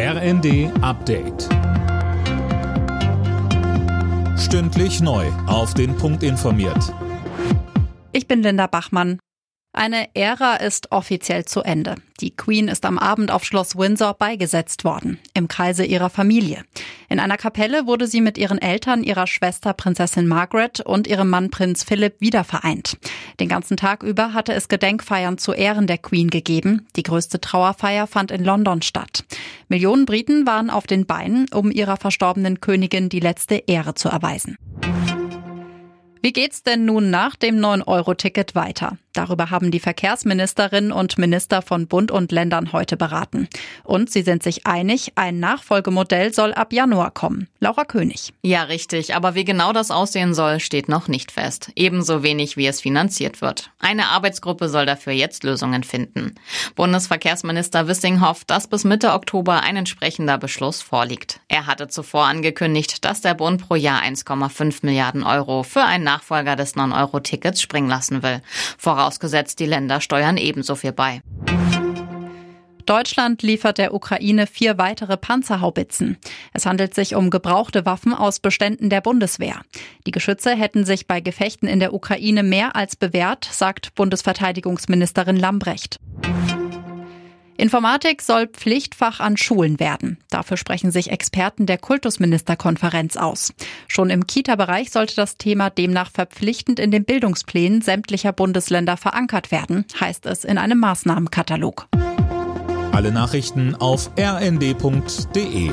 RND Update. Stündlich neu. Auf den Punkt informiert. Ich bin Linda Bachmann. Eine Ära ist offiziell zu Ende. Die Queen ist am Abend auf Schloss Windsor beigesetzt worden, im Kreise ihrer Familie. In einer Kapelle wurde sie mit ihren Eltern, ihrer Schwester Prinzessin Margaret und ihrem Mann Prinz Philipp wiedervereint. Den ganzen Tag über hatte es Gedenkfeiern zu Ehren der Queen gegeben. Die größte Trauerfeier fand in London statt. Millionen Briten waren auf den Beinen, um ihrer verstorbenen Königin die letzte Ehre zu erweisen. Wie geht's denn nun nach dem 9-Euro-Ticket weiter? Darüber haben die Verkehrsministerinnen und Minister von Bund und Ländern heute beraten. Und sie sind sich einig, ein Nachfolgemodell soll ab Januar kommen. Laura König. Ja, richtig. Aber wie genau das aussehen soll, steht noch nicht fest. Ebenso wenig, wie es finanziert wird. Eine Arbeitsgruppe soll dafür jetzt Lösungen finden. Bundesverkehrsminister Wissing hofft, dass bis Mitte Oktober ein entsprechender Beschluss vorliegt. Er hatte zuvor angekündigt, dass der Bund pro Jahr 1,5 Milliarden Euro für einen Nachfolger des 9-Euro-Tickets springen lassen will. Voraus vorausgesetzt die Länder steuern ebenso viel bei. Deutschland liefert der Ukraine vier weitere Panzerhaubitzen. Es handelt sich um gebrauchte Waffen aus Beständen der Bundeswehr. Die Geschütze hätten sich bei Gefechten in der Ukraine mehr als bewährt, sagt Bundesverteidigungsministerin Lambrecht. Informatik soll Pflichtfach an Schulen werden. Dafür sprechen sich Experten der Kultusministerkonferenz aus. Schon im Kita-Bereich sollte das Thema demnach verpflichtend in den Bildungsplänen sämtlicher Bundesländer verankert werden, heißt es in einem Maßnahmenkatalog. Alle Nachrichten auf rnd.de